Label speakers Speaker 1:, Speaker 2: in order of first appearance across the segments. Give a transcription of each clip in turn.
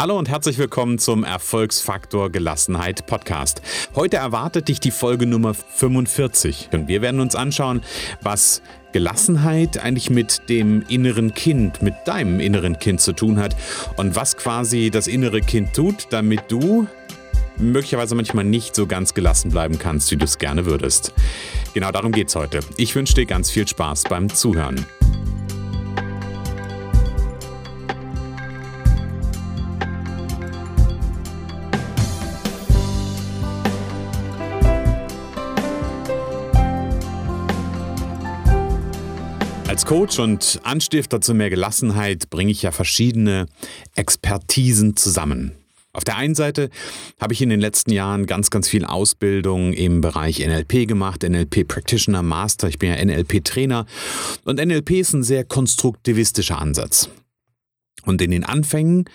Speaker 1: Hallo und herzlich willkommen zum Erfolgsfaktor Gelassenheit Podcast. Heute erwartet dich die Folge Nummer 45 und wir werden uns anschauen, was Gelassenheit eigentlich mit dem inneren Kind, mit deinem inneren Kind zu tun hat und was quasi das innere Kind tut, damit du möglicherweise manchmal nicht so ganz gelassen bleiben kannst, wie du es gerne würdest. Genau darum geht es heute. Ich wünsche dir ganz viel Spaß beim Zuhören. Coach und Anstifter zu mehr Gelassenheit bringe ich ja verschiedene Expertisen zusammen. Auf der einen Seite habe ich in den letzten Jahren ganz, ganz viel Ausbildung im Bereich NLP gemacht, NLP Practitioner, Master, ich bin ja NLP Trainer und NLP ist ein sehr konstruktivistischer Ansatz. Und in den Anfängen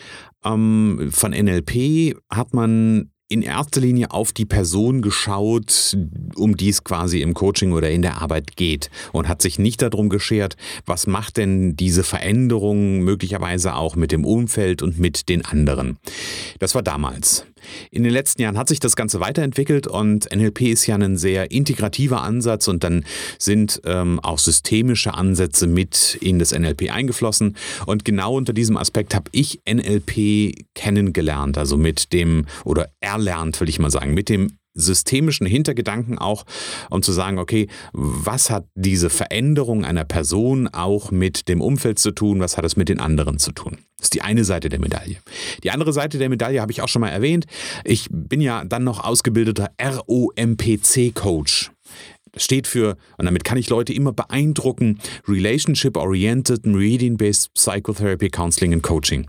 Speaker 1: ähm, von NLP hat man in erster Linie auf die Person geschaut, um die es quasi im Coaching oder in der Arbeit geht und hat sich nicht darum geschert, was macht denn diese Veränderung möglicherweise auch mit dem Umfeld und mit den anderen. Das war damals. In den letzten Jahren hat sich das Ganze weiterentwickelt und NLP ist ja ein sehr integrativer Ansatz und dann sind ähm, auch systemische Ansätze mit in das NLP eingeflossen. Und genau unter diesem Aspekt habe ich NLP kennengelernt, also mit dem, oder erlernt, will ich mal sagen, mit dem systemischen Hintergedanken auch, um zu sagen, okay, was hat diese Veränderung einer Person auch mit dem Umfeld zu tun, was hat es mit den anderen zu tun? Das ist die eine Seite der Medaille. Die andere Seite der Medaille habe ich auch schon mal erwähnt. Ich bin ja dann noch ausgebildeter ROMPC-Coach. Das steht für, und damit kann ich Leute immer beeindrucken, Relationship Oriented Meridian-Based Psychotherapy Counseling and Coaching.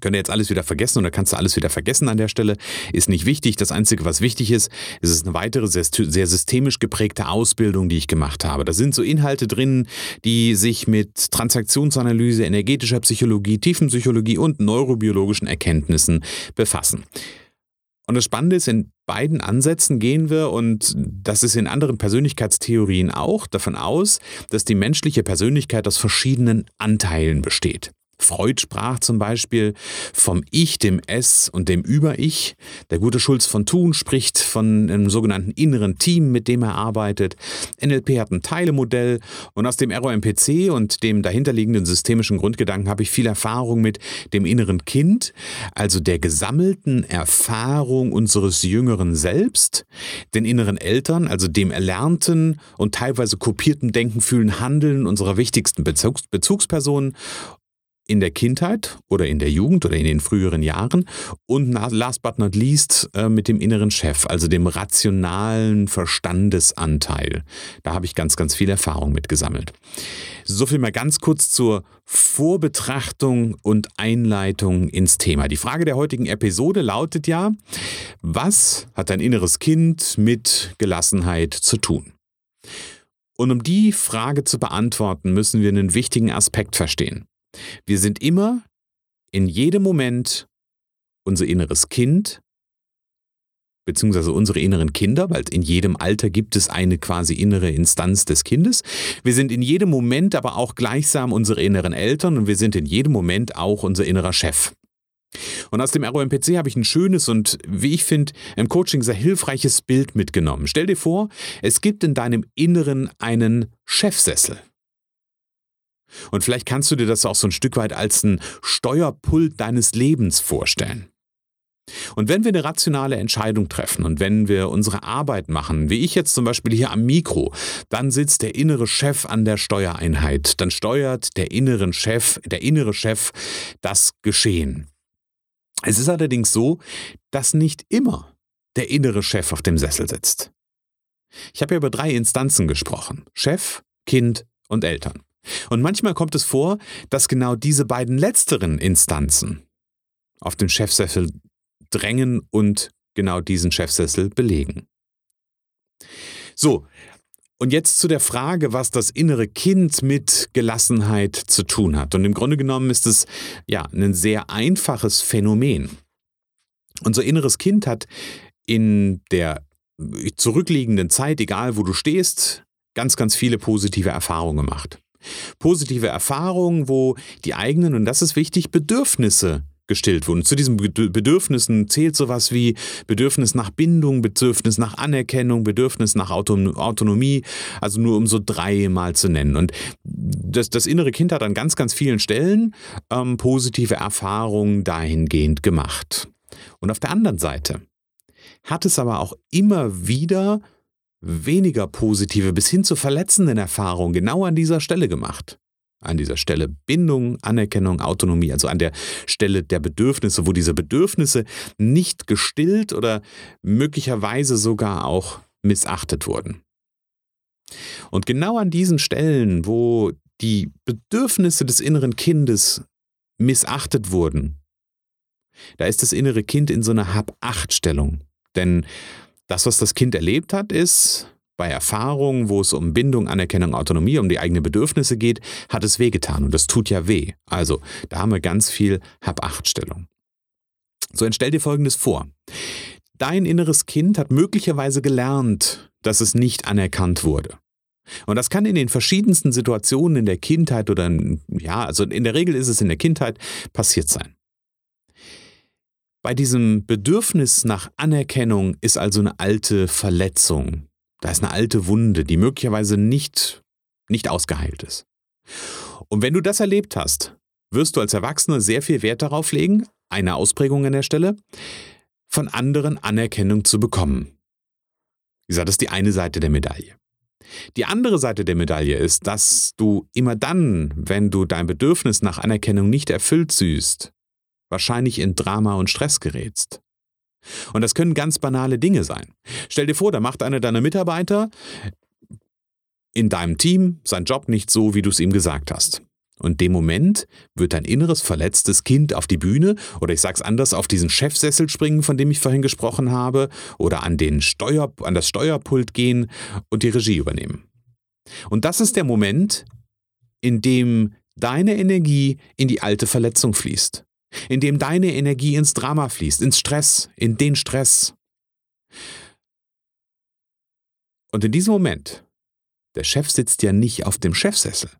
Speaker 1: Könnt ihr jetzt alles wieder vergessen oder kannst du alles wieder vergessen an der Stelle? Ist nicht wichtig. Das Einzige, was wichtig ist, ist es eine weitere sehr, sehr systemisch geprägte Ausbildung, die ich gemacht habe. Da sind so Inhalte drin, die sich mit Transaktionsanalyse, energetischer Psychologie, Tiefenpsychologie und neurobiologischen Erkenntnissen befassen. Und das Spannende ist, in beiden Ansätzen gehen wir, und das ist in anderen Persönlichkeitstheorien auch, davon aus, dass die menschliche Persönlichkeit aus verschiedenen Anteilen besteht. Freud sprach zum Beispiel vom Ich, dem Es und dem Über-Ich. Der gute Schulz von Thun spricht von einem sogenannten inneren Team, mit dem er arbeitet. NLP hat ein Teilemodell und aus dem ROMPC und dem dahinterliegenden systemischen Grundgedanken habe ich viel Erfahrung mit dem inneren Kind, also der gesammelten Erfahrung unseres jüngeren Selbst, den inneren Eltern, also dem erlernten und teilweise kopierten Denken, Fühlen, Handeln unserer wichtigsten Bezugs Bezugspersonen in der Kindheit oder in der Jugend oder in den früheren Jahren und last but not least äh, mit dem inneren Chef, also dem rationalen Verstandesanteil. Da habe ich ganz, ganz viel Erfahrung mit gesammelt. So viel mal ganz kurz zur Vorbetrachtung und Einleitung ins Thema. Die Frage der heutigen Episode lautet ja, was hat dein inneres Kind mit Gelassenheit zu tun? Und um die Frage zu beantworten, müssen wir einen wichtigen Aspekt verstehen. Wir sind immer in jedem Moment unser inneres Kind, beziehungsweise unsere inneren Kinder, weil in jedem Alter gibt es eine quasi innere Instanz des Kindes. Wir sind in jedem Moment aber auch gleichsam unsere inneren Eltern und wir sind in jedem Moment auch unser innerer Chef. Und aus dem ROMPC habe ich ein schönes und, wie ich finde, im Coaching sehr hilfreiches Bild mitgenommen. Stell dir vor, es gibt in deinem Inneren einen Chefsessel. Und vielleicht kannst du dir das auch so ein Stück weit als ein Steuerpult deines Lebens vorstellen. Und wenn wir eine rationale Entscheidung treffen und wenn wir unsere Arbeit machen, wie ich jetzt zum Beispiel hier am Mikro, dann sitzt der innere Chef an der Steuereinheit. Dann steuert der innere Chef, der innere Chef das Geschehen. Es ist allerdings so, dass nicht immer der innere Chef auf dem Sessel sitzt. Ich habe ja über drei Instanzen gesprochen. Chef, Kind und Eltern. Und manchmal kommt es vor, dass genau diese beiden letzteren Instanzen auf den Chefsessel drängen und genau diesen Chefsessel belegen. So, und jetzt zu der Frage, was das innere Kind mit Gelassenheit zu tun hat. Und im Grunde genommen ist es ja ein sehr einfaches Phänomen. Unser inneres Kind hat in der zurückliegenden Zeit, egal wo du stehst, ganz, ganz viele positive Erfahrungen gemacht. Positive Erfahrungen, wo die eigenen, und das ist wichtig, Bedürfnisse gestillt wurden. Zu diesen Bedürfnissen zählt sowas wie Bedürfnis nach Bindung, Bedürfnis nach Anerkennung, Bedürfnis nach Autonomie, also nur um so drei mal zu nennen. Und das, das innere Kind hat an ganz, ganz vielen Stellen ähm, positive Erfahrungen dahingehend gemacht. Und auf der anderen Seite hat es aber auch immer wieder weniger positive bis hin zu verletzenden Erfahrungen genau an dieser Stelle gemacht. An dieser Stelle Bindung, Anerkennung, Autonomie, also an der Stelle der Bedürfnisse, wo diese Bedürfnisse nicht gestillt oder möglicherweise sogar auch missachtet wurden. Und genau an diesen Stellen, wo die Bedürfnisse des inneren Kindes missachtet wurden, da ist das innere Kind in so einer Hab-Acht-Stellung. Denn das, was das Kind erlebt hat, ist, bei Erfahrungen, wo es um Bindung, Anerkennung, Autonomie, um die eigenen Bedürfnisse geht, hat es wehgetan und das tut ja weh. Also, da haben wir ganz viel Hab-Acht-Stellung. So, dann stell dir Folgendes vor. Dein inneres Kind hat möglicherweise gelernt, dass es nicht anerkannt wurde. Und das kann in den verschiedensten Situationen in der Kindheit oder, in, ja, also in der Regel ist es in der Kindheit passiert sein. Bei diesem Bedürfnis nach Anerkennung ist also eine alte Verletzung. Da ist eine alte Wunde, die möglicherweise nicht, nicht ausgeheilt ist. Und wenn du das erlebt hast, wirst du als Erwachsener sehr viel Wert darauf legen, eine Ausprägung an der Stelle, von anderen Anerkennung zu bekommen. Wie gesagt, das ist die eine Seite der Medaille. Die andere Seite der Medaille ist, dass du immer dann, wenn du dein Bedürfnis nach Anerkennung nicht erfüllt siehst, wahrscheinlich in Drama und Stress gerätst. Und das können ganz banale Dinge sein. Stell dir vor, da macht einer deiner Mitarbeiter in deinem Team seinen Job nicht so, wie du es ihm gesagt hast. Und dem Moment wird dein inneres verletztes Kind auf die Bühne oder ich sag's anders, auf diesen Chefsessel springen, von dem ich vorhin gesprochen habe, oder an, den Steuer, an das Steuerpult gehen und die Regie übernehmen. Und das ist der Moment, in dem deine Energie in die alte Verletzung fließt in dem deine Energie ins Drama fließt, ins Stress, in den Stress. Und in diesem Moment, der Chef sitzt ja nicht auf dem Chefsessel,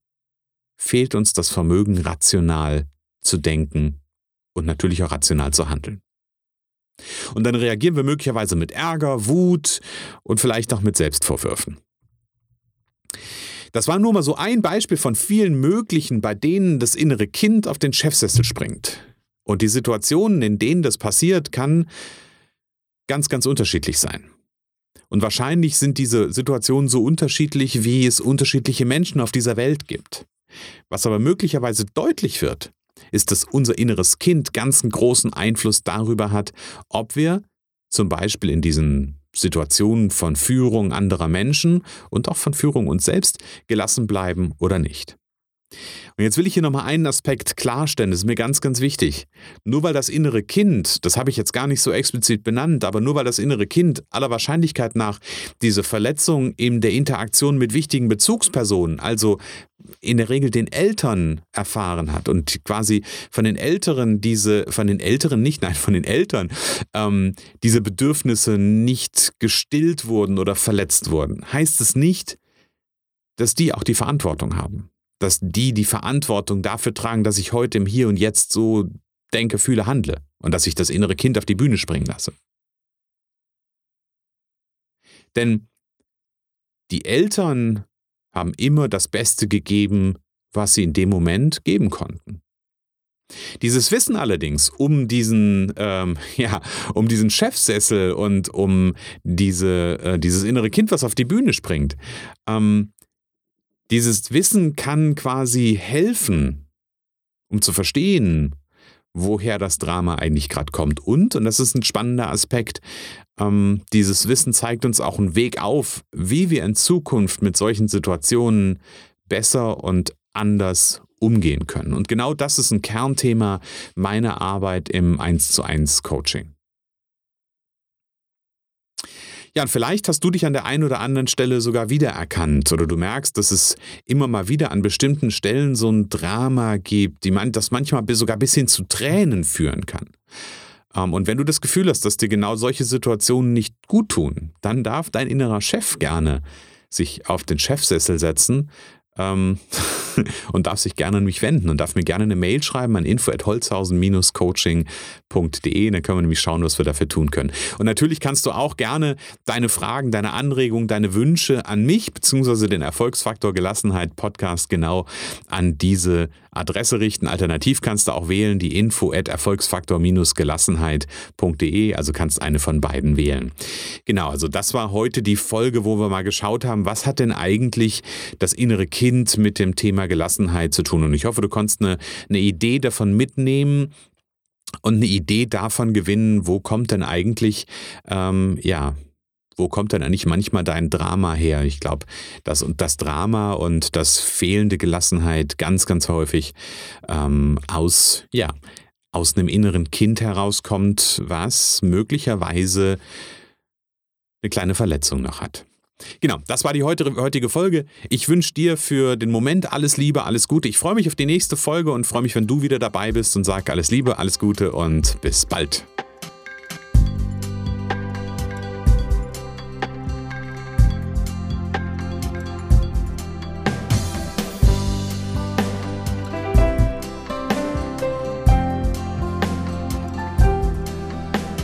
Speaker 1: fehlt uns das Vermögen, rational zu denken und natürlich auch rational zu handeln. Und dann reagieren wir möglicherweise mit Ärger, Wut und vielleicht auch mit Selbstvorwürfen. Das war nur mal so ein Beispiel von vielen möglichen, bei denen das innere Kind auf den Chefsessel springt. Und die Situationen, in denen das passiert, kann ganz, ganz unterschiedlich sein. Und wahrscheinlich sind diese Situationen so unterschiedlich, wie es unterschiedliche Menschen auf dieser Welt gibt. Was aber möglicherweise deutlich wird, ist, dass unser inneres Kind ganz großen Einfluss darüber hat, ob wir zum Beispiel in diesen Situationen von Führung anderer Menschen und auch von Führung uns selbst gelassen bleiben oder nicht. Und jetzt will ich hier nochmal einen Aspekt klarstellen, das ist mir ganz, ganz wichtig. Nur weil das innere Kind, das habe ich jetzt gar nicht so explizit benannt, aber nur weil das innere Kind aller Wahrscheinlichkeit nach diese Verletzung in der Interaktion mit wichtigen Bezugspersonen, also in der Regel den Eltern erfahren hat und quasi von den Älteren diese, von den Älteren nicht, nein, von den Eltern, ähm, diese Bedürfnisse nicht gestillt wurden oder verletzt wurden, heißt es nicht, dass die auch die Verantwortung haben dass die die Verantwortung dafür tragen, dass ich heute im Hier und Jetzt so denke, fühle, handle und dass ich das innere Kind auf die Bühne springen lasse. Denn die Eltern haben immer das Beste gegeben, was sie in dem Moment geben konnten. Dieses Wissen allerdings um diesen, ähm, ja, um diesen Chefsessel und um diese, äh, dieses innere Kind, was auf die Bühne springt, ähm, dieses Wissen kann quasi helfen, um zu verstehen, woher das Drama eigentlich gerade kommt. Und, und das ist ein spannender Aspekt, ähm, dieses Wissen zeigt uns auch einen Weg auf, wie wir in Zukunft mit solchen Situationen besser und anders umgehen können. Und genau das ist ein Kernthema meiner Arbeit im 1 zu 1 Coaching. Ja, und vielleicht hast du dich an der einen oder anderen Stelle sogar wiedererkannt oder du merkst, dass es immer mal wieder an bestimmten Stellen so ein Drama gibt, die man, das manchmal sogar bis hin zu Tränen führen kann. Ähm, und wenn du das Gefühl hast, dass dir genau solche Situationen nicht gut tun, dann darf dein innerer Chef gerne sich auf den Chefsessel setzen ähm, und darf sich gerne an mich wenden und darf mir gerne eine Mail schreiben an info@holzhausen-coaching.de. Dann können wir nämlich schauen, was wir dafür tun können. Und natürlich kannst du auch gerne deine Fragen, deine Anregungen, deine Wünsche an mich bzw. den Erfolgsfaktor Gelassenheit Podcast genau an diese Adresse richten. Alternativ kannst du auch wählen die info at erfolgsfaktor-gelassenheit.de, also kannst eine von beiden wählen. Genau, also das war heute die Folge, wo wir mal geschaut haben, was hat denn eigentlich das innere Kind mit dem Thema Gelassenheit zu tun. Und ich hoffe, du konntest eine, eine Idee davon mitnehmen, und eine Idee davon gewinnen, wo kommt denn eigentlich, ähm, ja, wo kommt denn eigentlich manchmal dein Drama her? Ich glaube, das das Drama und das fehlende Gelassenheit ganz, ganz häufig ähm, aus, ja, aus einem inneren Kind herauskommt, was möglicherweise eine kleine Verletzung noch hat. Genau, das war die heutige Folge. Ich wünsche dir für den Moment alles Liebe, alles Gute. Ich freue mich auf die nächste Folge und freue mich, wenn du wieder dabei bist und sage alles Liebe, alles Gute und bis bald.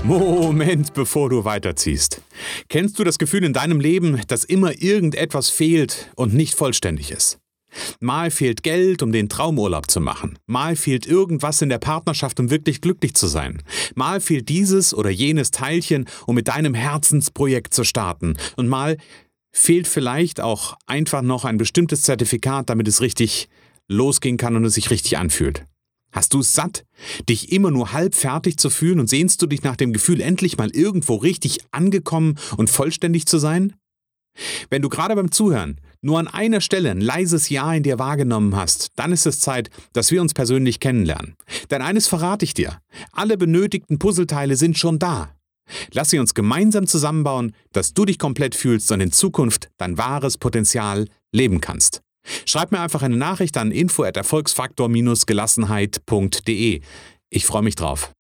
Speaker 1: Moment, bevor du weiterziehst. Kennst du das Gefühl in deinem Leben, dass immer irgendetwas fehlt und nicht vollständig ist? Mal fehlt Geld, um den Traumurlaub zu machen. Mal fehlt irgendwas in der Partnerschaft, um wirklich glücklich zu sein. Mal fehlt dieses oder jenes Teilchen, um mit deinem Herzensprojekt zu starten. Und mal fehlt vielleicht auch einfach noch ein bestimmtes Zertifikat, damit es richtig losgehen kann und es sich richtig anfühlt. Hast du es satt, dich immer nur halb fertig zu fühlen und sehnst du dich nach dem Gefühl, endlich mal irgendwo richtig angekommen und vollständig zu sein? Wenn du gerade beim Zuhören nur an einer Stelle ein leises Ja in dir wahrgenommen hast, dann ist es Zeit, dass wir uns persönlich kennenlernen. Denn eines verrate ich dir, alle benötigten Puzzleteile sind schon da. Lass sie uns gemeinsam zusammenbauen, dass du dich komplett fühlst und in Zukunft dein wahres Potenzial leben kannst. Schreib mir einfach eine Nachricht an info@erfolgsfaktor-gelassenheit.de. Ich freue mich drauf.